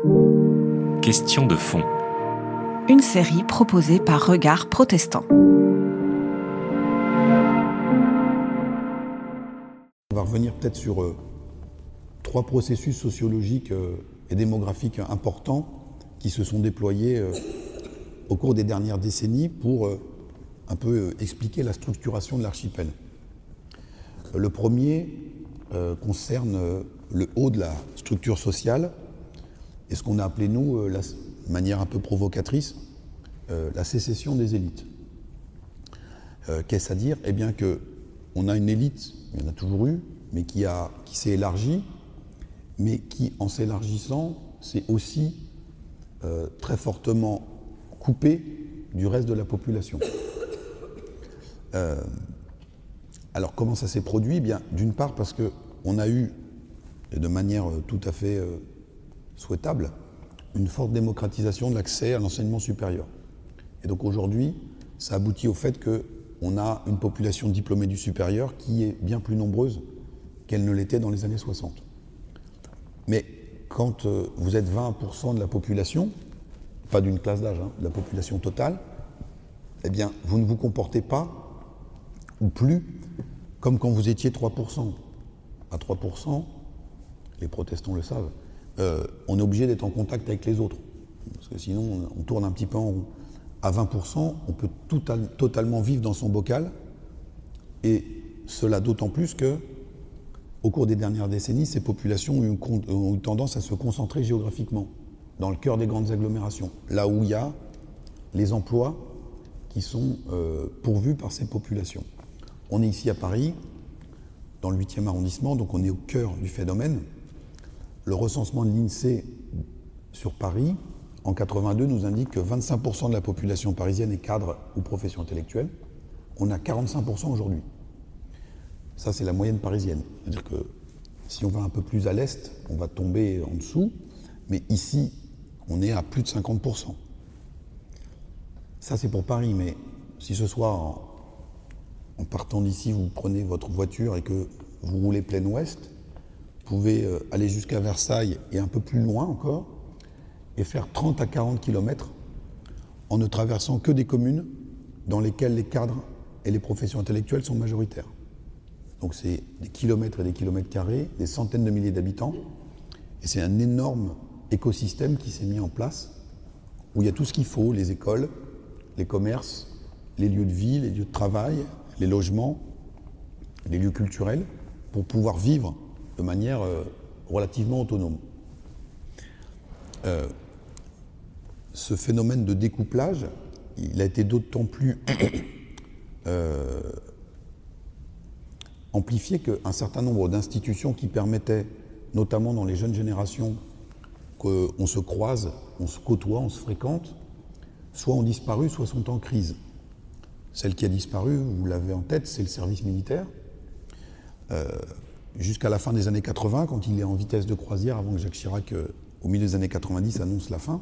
Question de fond. Une série proposée par Regard Protestant. On va revenir peut-être sur euh, trois processus sociologiques euh, et démographiques importants qui se sont déployés euh, au cours des dernières décennies pour euh, un peu euh, expliquer la structuration de l'archipel. Le premier euh, concerne euh, le haut de la structure sociale et ce qu'on a appelé, nous, euh, la- manière un peu provocatrice, euh, la sécession des élites. Euh, Qu'est-ce à dire? Eh bien que on a une élite, il y en a toujours eu, mais qui, qui s'est élargie, mais qui, en s'élargissant, s'est aussi très fortement coupée du reste de la population. Alors comment ça s'est produit? Eh bien, d'une part parce que on a eu, et de manière tout à fait souhaitable, une forte démocratisation de l'accès à l'enseignement supérieur. Et donc aujourd'hui, ça aboutit au fait qu'on a une population diplômée du supérieur qui est bien plus nombreuse qu'elle ne l'était dans les années 60. Mais quand euh, vous êtes 20% de la population, pas d'une classe d'âge, hein, de la population totale, eh bien, vous ne vous comportez pas, ou plus, comme quand vous étiez 3%. À 3%, les protestants le savent, euh, on est obligé d'être en contact avec les autres. Parce que sinon, on, tourne un petit peu en rond. À 20%, on peut total- totalement vivre dans son bocal, et cela d'autant plus que, au cours des dernières décennies, ces populations ont eu, con- ont eu tendance à se concentrer géographiquement, dans le cœur des grandes agglomérations, là où il y a les emplois qui sont euh, pourvus par ces populations. On est ici à Paris, dans le 8e arrondissement, donc on est au cœur du phénomène. Le recensement de l'INSEE sur Paris, en 82, nous indique que 25% de la population parisienne est cadre ou profession intellectuelle. On a 45% aujourd'hui. Ça, c'est la moyenne parisienne. C'est-à-dire que si on va un peu plus à l'est, on va tomber en dessous. Mais ici, on est à plus de 50%. Ça, c'est pour Paris. Mais si ce soir, en, en partant d'ici, vous prenez votre voiture et que vous roulez plein ouest, pouvez euh, aller jusqu'à Versailles et un peu plus loin encore, et faire 30 à 40 km en ne traversant que des communes dans lesquelles les cadres et les professions intellectuelles sont majoritaires. Donc c'est des kilomètres et des kilomètres carrés, des centaines de milliers d'habitants, et c'est un énorme écosystème qui s'est mis en place, où il y a tout ce qu'il faut, les écoles, les commerces, les lieux de vie, les lieux de travail, les logements, les lieux culturels, pour pouvoir vivre de manière euh, relativement autonome. Euh, ce phénomène de découplage, il a été d'autant plus euh, amplifié qu'un certain nombre d'institutions qui permettaient, notamment dans les jeunes générations, qu'on se croise, on se côtoie, on se fréquente, soit ont disparu, soit sont en crise. Celle qui a disparu, vous l'avez en tête, c'est le service militaire. Jusqu'à la fin des années 80, quand il est en vitesse de croisière, avant que Jacques Chirac, euh, au milieu des années 90, annonce la fin,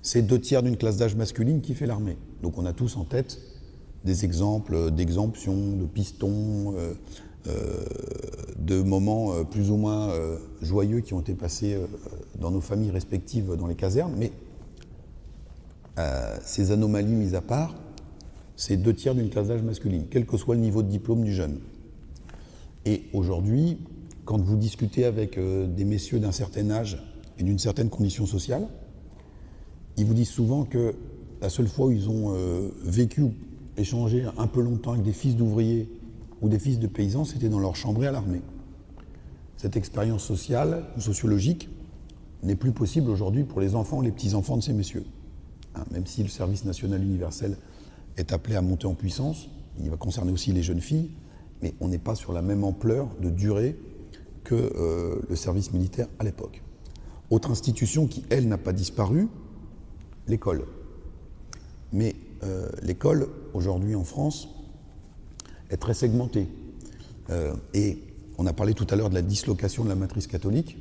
c'est deux tiers d'une classe d'âge masculine qui fait l'armée. Donc on a tous en tête des exemples d'exemptions, de pistons, euh, euh, de moments plus ou moins joyeux qui ont été passés dans nos familles respectives dans les casernes. Mais ces anomalies mises à part, c'est deux tiers d'une classe d'âge masculine, quel que soit le niveau de diplôme du jeune. Et aujourd'hui, quand vous discutez avec euh, des messieurs d'un certain âge et d'une certaine condition sociale, ils vous disent souvent que la seule fois où ils ont euh, vécu échangé un peu longtemps avec des fils d'ouvriers ou des fils de paysans, c'était dans leur chambrée à l'armée. Cette expérience sociale ou sociologique n'est plus possible aujourd'hui pour les enfants ou les petits-enfants de ces messieurs. Hein, même si le service national universel est appelé à monter en puissance, il va concerner aussi les jeunes filles, mais on n'est pas sur la même ampleur de durée que euh, le service militaire à l'époque. Autre institution qui, elle, n'a pas disparu, l'école. Mais euh, l'école, aujourd'hui en France, est très segmentée. Euh, et on a parlé tout à l'heure de la dislocation de la matrice catholique.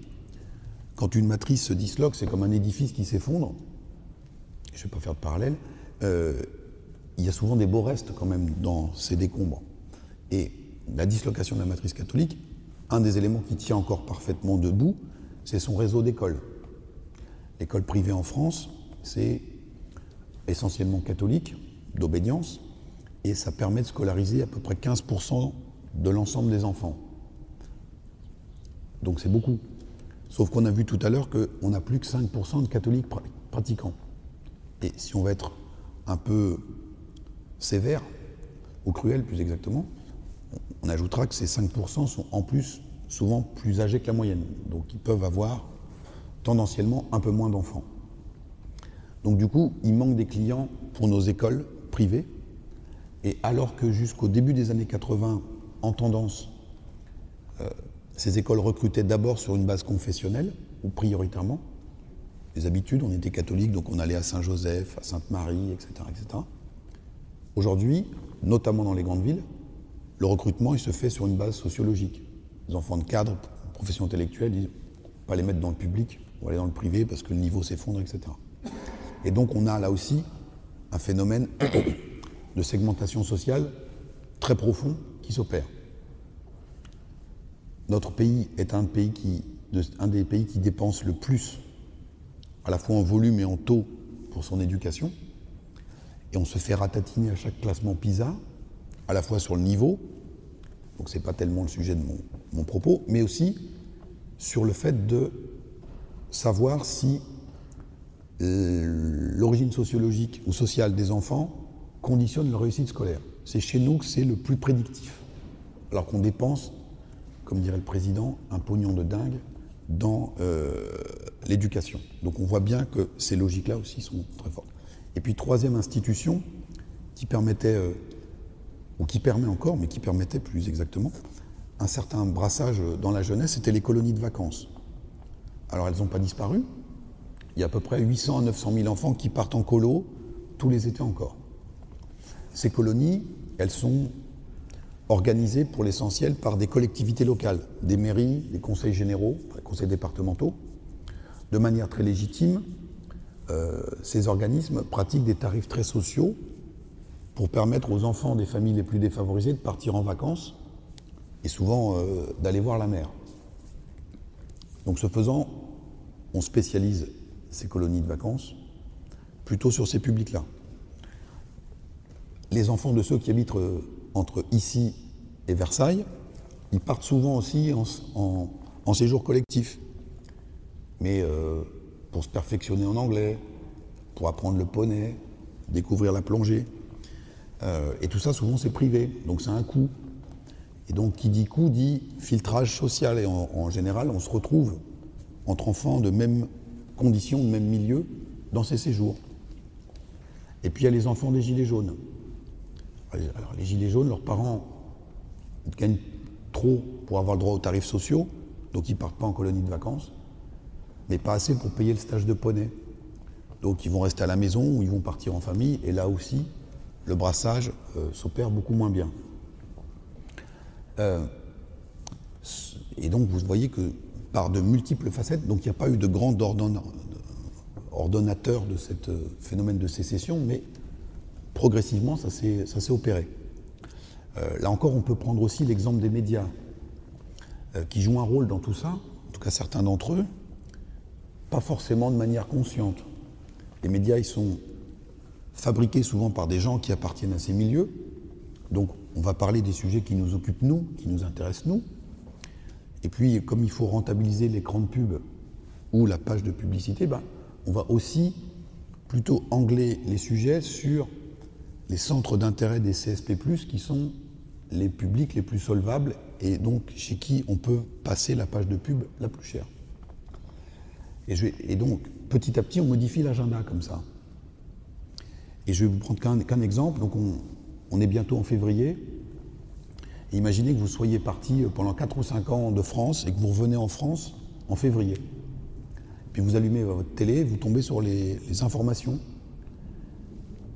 Quand une matrice se disloque, c'est comme un édifice qui s'effondre. Je ne vais pas faire de parallèle. Il y a souvent des beaux restes quand même dans ces décombres. Et la dislocation de la matrice catholique, un des éléments qui tient encore parfaitement debout, c'est son réseau d'écoles. l'école privée en France, c'est essentiellement catholique, d'obédience, et ça permet de scolariser à peu près 15% de l'ensemble des enfants. Donc c'est beaucoup. Sauf qu'on a vu tout à l'heure qu'on n'a plus que 5% de catholiques pratiquants. Et si on veut être un peu sévère, ou cruel plus exactement, on ajoutera que ces 5% sont en plus souvent plus âgés que la moyenne. Donc ils peuvent avoir tendanciellement un peu moins d'enfants. Donc du coup, il manque des clients pour nos écoles privées. Et alors que jusqu'au début des années 80, en tendance, euh, ces écoles recrutaient d'abord sur une base confessionnelle, ou prioritairement. Les habitudes, on était catholique, donc on allait à Saint-Joseph, à Sainte-Marie, etc. etc. Aujourd'hui, notamment dans les grandes villes, le recrutement il se fait sur une base sociologique. Les enfants de cadre, profession intellectuelle, ils pas les mettre dans le public, on va aller dans le privé parce que le niveau s'effondre, etc. Et donc on a là aussi un phénomène de segmentation sociale très profond qui s'opère. Notre pays est un, un des pays qui dépense le plus, à la fois en volume et en taux, pour son éducation. Et on se fait ratatiner à chaque classement PISA, à la fois sur le niveau, donc ce n'est pas tellement le sujet de mon, propos, mais aussi sur le fait de savoir si euh, l'origine sociologique ou sociale des enfants conditionne leur réussite scolaire. C'est chez nous que c'est le plus prédictif. Alors qu'on dépense, comme dirait le président, un pognon de dingue dans euh, l'éducation. Donc on voit bien que ces logiques-là aussi sont très fortes. Et puis troisième institution qui permettait, euh, ou qui permet encore, mais qui permettait plus exactement, un certain brassage dans la jeunesse, c'était les colonies de vacances. Alors elles n'ont pas disparu. Il y a à peu près 800 à 900 000 enfants qui partent en colo tous les étés encore. Ces colonies, elles sont organisées pour l'essentiel par des collectivités locales, des mairies, des conseils généraux, des conseils départementaux, de manière très légitime, euh, ces organismes pratiquent des tarifs très sociaux pour permettre aux enfants des familles les plus défavorisées de partir en vacances et souvent euh, d'aller voir la mer. Donc ce faisant, on spécialise ces colonies de vacances plutôt sur ces publics-là. Les enfants de ceux qui habitent euh, entre ici et Versailles, ils partent souvent aussi en, séjour collectif. Mais pour se perfectionner en anglais, pour apprendre le poney, découvrir la plongée. Euh, et tout ça, souvent, c'est privé, donc c'est un coût. Et donc, qui dit coût dit filtrage social. Et en, général, on se retrouve entre enfants de même conditions, de même milieu, dans ces séjours. Et puis, il y a les enfants des Gilets jaunes. Alors, les Gilets jaunes, leurs parents gagnent trop pour avoir le droit aux tarifs sociaux, donc ils partent pas en colonie de vacances mais pas assez pour payer le stage de poney. Donc ils vont rester à la maison ou ils vont partir en famille, et là aussi, le brassage euh, s'opère beaucoup moins bien. Euh, et donc vous voyez que par de multiples facettes, donc il n'y a pas eu de grand ordonnateur de ce euh, phénomène de sécession, mais progressivement ça s'est opéré. là encore, on peut prendre aussi l'exemple des médias, qui jouent un rôle dans tout ça, en tout cas certains d'entre eux, pas forcément de manière consciente. Les médias, ils sont fabriqués souvent par des gens qui appartiennent à ces milieux. Donc, on va parler des sujets qui nous occupent, nous, qui nous intéressent, nous. Et puis, comme il faut rentabiliser l'écran de pub ou la page de publicité, ben, on va aussi plutôt angler les sujets sur les centres d'intérêt des CSP, qui sont les publics les plus solvables et donc chez qui on peut passer la page de pub la plus chère. Et, donc, petit à petit, on modifie l'agenda comme ça. Et je vais vous prendre qu'un exemple. Donc, on, est bientôt en février. imaginez que vous soyez parti pendant 4 ou 5 ans de France et que vous revenez en France en février. Puis vous allumez votre télé, vous tombez sur les, informations.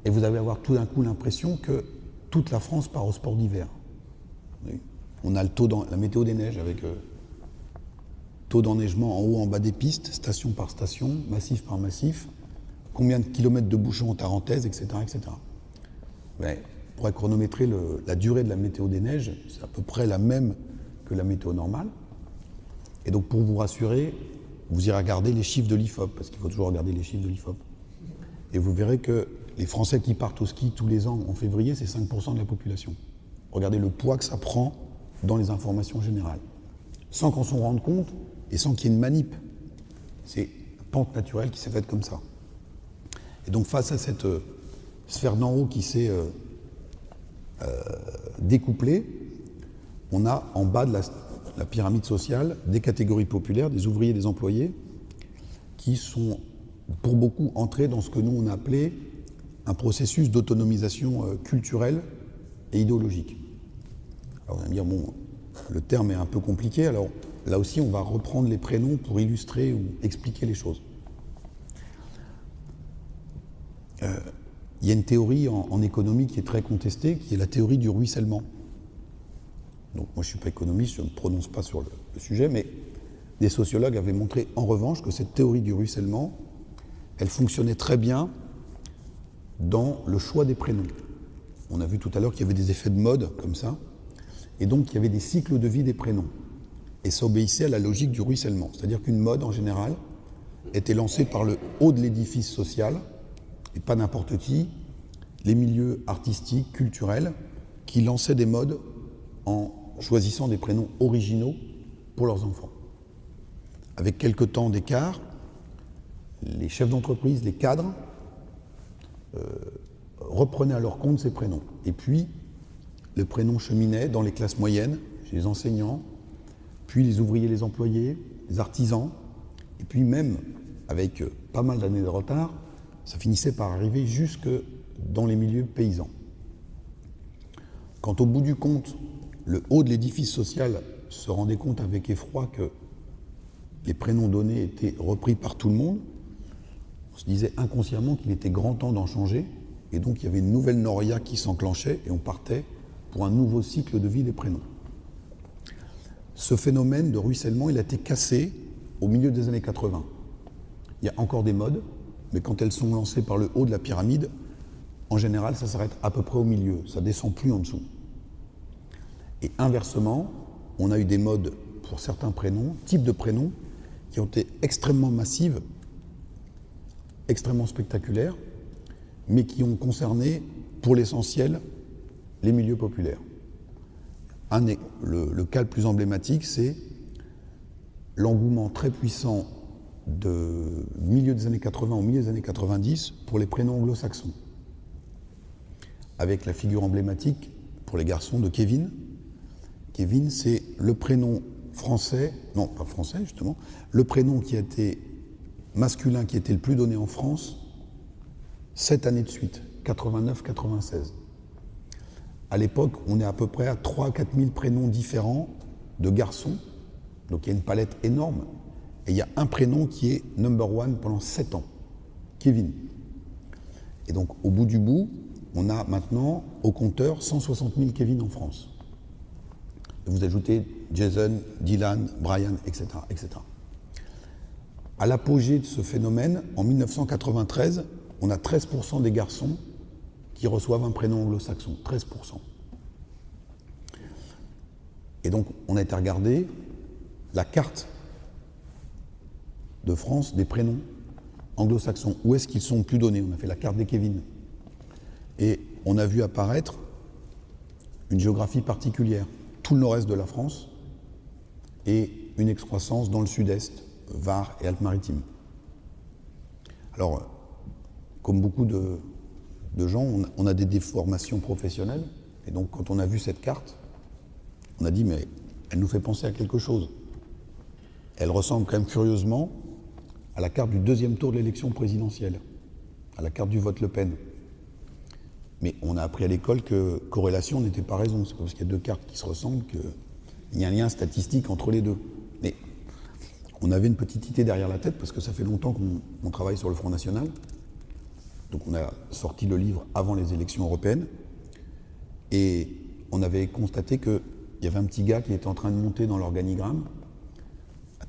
Et vous allez avoir tout d'un coup l'impression que toute la France part au sport d'hiver. On a le taux la météo des neiges avec euh, taux d'enneigement en haut, en bas des pistes, station par station, massif par massif, combien de kilomètres de bouchons en Tarentaise, etc. etc. Mais on pourrait chronométrer la durée de la météo des neiges, c'est à peu près la même que la météo normale. Et donc pour vous rassurer, vous irez regarder les chiffres de l'IFOP, parce qu'il faut toujours regarder les chiffres de l'IFOP. Et vous verrez que les Français qui partent au ski tous les ans en février, c'est 5% de la population. Regardez le poids que ça prend dans les informations générales. Sans qu'on s'en rende compte et sans qu'il y ait une manip. C'est une pente naturelle qui s'est faite comme ça. Et donc face à cette euh, sphère d'en haut qui s'est euh, euh, découplée, on a en bas de la, pyramide sociale des catégories populaires, des ouvriers, des employés, qui sont pour beaucoup entrés dans ce que nous on a appelé un processus d'autonomisation culturelle et idéologique. Alors on va dire, bon, le terme est un peu compliqué, alors là aussi on va reprendre les prénoms pour illustrer ou expliquer les choses. Euh, il y a une théorie en, économie qui est très contestée, qui est la théorie du ruissellement. Donc moi je ne suis pas économiste, je ne me prononce pas sur le, le, sujet, mais des sociologues avaient montré en revanche que cette théorie du ruissellement, elle fonctionnait très bien dans le choix des prénoms. On a vu tout à l'heure qu'il y avait des effets de mode comme ça, et donc il y avait des cycles de vie des prénoms. Et ça obéissait à la logique du ruissellement, c'est-à-dire qu'une mode en général était lancée par le haut de l'édifice social, et pas n'importe qui, les milieux artistiques, culturels, qui lançaient des modes en choisissant des prénoms originaux pour leurs enfants. Avec quelques temps d'écart, les chefs d'entreprise, les cadres, euh, reprenaient à leur compte ces prénoms. Et puis, le prénom cheminait dans les classes moyennes, chez les enseignants, puis les ouvriers, les employés, les artisans, et puis même, avec pas mal d'années de retard, ça finissait par arriver jusque dans les milieux paysans. Quand au bout du compte, le haut de l'édifice social se rendait compte avec effroi que les prénoms donnés étaient repris par tout le monde, on se disait inconsciemment qu'il était grand temps d'en changer, et donc il y avait une nouvelle noria qui s'enclenchait, et on partait pour un nouveau cycle de vie des prénoms. Ce phénomène de ruissellement, il a été cassé au milieu des années 80. Il y a encore des modes, mais quand elles sont lancées par le haut de la pyramide, en général, ça s'arrête à peu près au milieu, ça descend plus en dessous. Et inversement, on a eu des modes pour certains prénoms, types de prénoms, qui ont été extrêmement massives, extrêmement spectaculaires, mais qui ont concerné, pour l'essentiel, les milieux populaires. Le, cas le plus emblématique, c'est l'engouement très puissant de milieu des années 80 au milieu des années 90 pour les prénoms anglo-saxons, avec la figure emblématique pour les garçons de Kevin. Kevin, c'est le prénom français, non pas français justement, le prénom qui a été masculin qui était le plus donné en France, sept années de suite, 89-96. À l'époque, on est à peu près à 3 4 000 prénoms différents de garçons, donc il y a une palette énorme, et il y a un prénom qui est number one pendant 7 ans, Kevin. Et donc au bout du bout, on a maintenant au compteur 160 000 Kevin en France. Vous ajoutez Jason, Dylan, Brian, etc. etc. À l'apogée de ce phénomène, en 1993, on a 13% des garçons qui reçoivent un prénom anglo-saxon. 13%. Et donc, on a été regarder la carte de France des prénoms anglo-saxons. Où est-ce qu'ils sont plus donnés? On a fait la carte des Kevin. Et on a vu apparaître une géographie particulière. Tout le nord-est de la France et une excroissance dans le sud-est, Var et Alpes-Maritimes. Alors, comme beaucoup de, gens, on a, on a, des déformations professionnelles. Et donc, quand on a vu cette carte, on a dit, mais elle nous fait penser à quelque chose. Elle ressemble quand même curieusement à la carte du deuxième tour de l'élection présidentielle, à la carte du vote Le Pen. Mais on a appris à l'école que corrélation n'était pas raison. C'est parce qu'il y a deux cartes qui se ressemblent qu'il y a un lien statistique entre les deux. Mais on avait une petite idée derrière la tête parce que ça fait longtemps qu'on travaille sur le Front National. Donc on a sorti le livre avant les élections européennes et on avait constaté qu'il y avait un petit gars qui était en train de monter dans l'organigramme,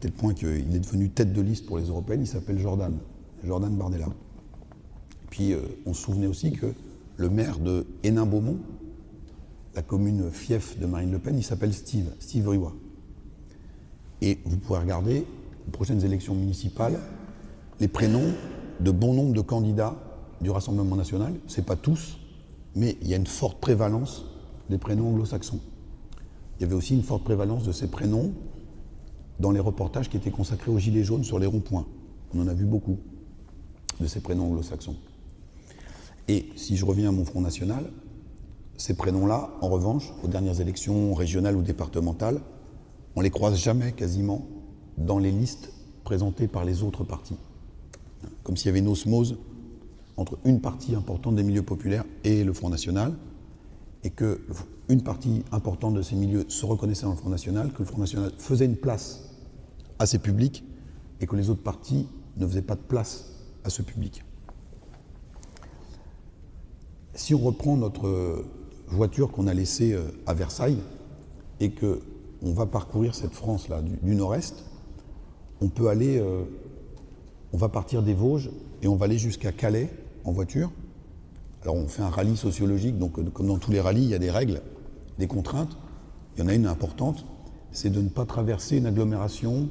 tel point qu'il est devenu tête de liste pour les européennes, il s'appelle Jordan, Jordan Bardella. Puis euh, on se souvenait aussi que le maire de Hénin-Beaumont, la commune fief de Marine Le Pen, il s'appelle Steve, Steve Riwa. Et vous pouvez regarder aux prochaines élections municipales, les prénoms de bon nombre de candidats du Rassemblement national. Ce n'est pas tous, mais il y a une forte prévalence des prénoms anglo-saxons. Il y avait aussi une forte prévalence de ces prénoms dans les reportages qui étaient consacrés aux Gilets jaunes sur les ronds-points. On en a vu beaucoup de ces prénoms anglo-saxons. Et si je reviens à mon Front National, ces prénoms-là, en revanche, aux dernières élections régionales ou départementales, on les croise jamais quasiment dans les listes présentées par les autres partis. Comme s'il y avait une osmose entre une partie importante des milieux populaires et le Front National, et qu'une partie importante de ces milieux se reconnaissait dans le Front National, que le Front National faisait une place à ces publics, et que les autres partis ne faisaient pas de place à ce public. Si on reprend notre voiture qu'on a laissée euh, à Versailles, et que on va parcourir cette France-là du, nord-est, on peut aller, euh, on va partir des Vosges et on va aller jusqu'à Calais en voiture. Alors on fait un rallye sociologique, donc euh, comme dans tous les rallyes, il y a des règles, des contraintes. Il y en a une importante, c'est de ne pas traverser une agglomération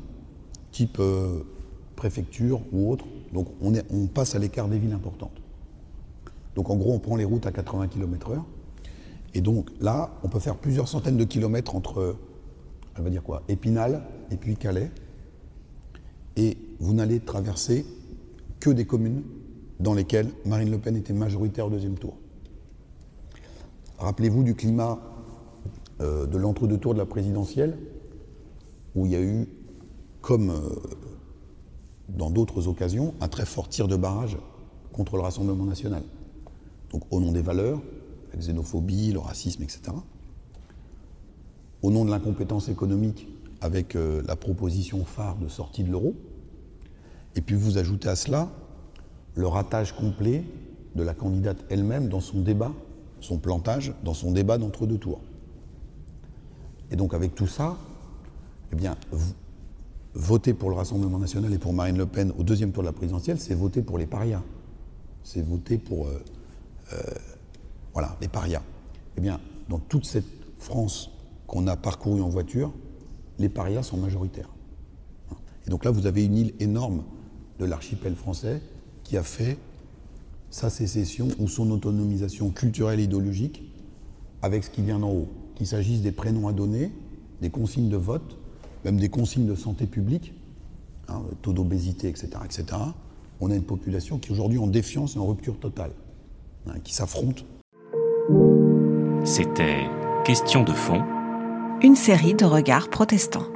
type euh, préfecture ou autre. Donc on, passe à l'écart des villes importantes. Donc en gros, on prend les routes à 80 km/h. Et donc là, on peut faire plusieurs centaines de kilomètres entre elle va dire quoi Épinal et puis Calais. Et vous n'allez traverser que des communes dans lesquelles Marine Le Pen était majoritaire au deuxième tour. Rappelez-vous du climat euh, de l'entre-deux tours de la présidentielle, où il y a eu, comme euh, dans d'autres occasions, un très fort tir de barrage contre le Rassemblement national. Donc au nom des valeurs, la xénophobie, le racisme, etc au nom de l'incompétence économique avec euh, la proposition phare de sortie de l'euro. Et puis vous ajoutez à cela le ratage complet de la candidate elle-même dans son débat, son plantage, dans son débat d'entre-deux tours. Et donc avec tout ça, eh bien, voter pour le Rassemblement national et pour Marine Le Pen au deuxième tour de la présidentielle, c'est voter pour les parias. C'est voter pour euh, euh, voilà, les parias. Eh bien, dans toute cette France qu'on a parcouru en voiture, les parias sont majoritaires. Et donc là, vous avez une île énorme de l'archipel français qui a fait sa sécession ou son autonomisation culturelle et idéologique avec ce qui vient d'en haut. Qu'il s'agisse des prénoms à donner, des consignes de vote, même des consignes de santé publique, hein, taux d'obésité, etc., etc. On a une population qui aujourd'hui en défiance et en rupture totale, hein, qui s'affronte. C'était Question de fond une série de regards protestants.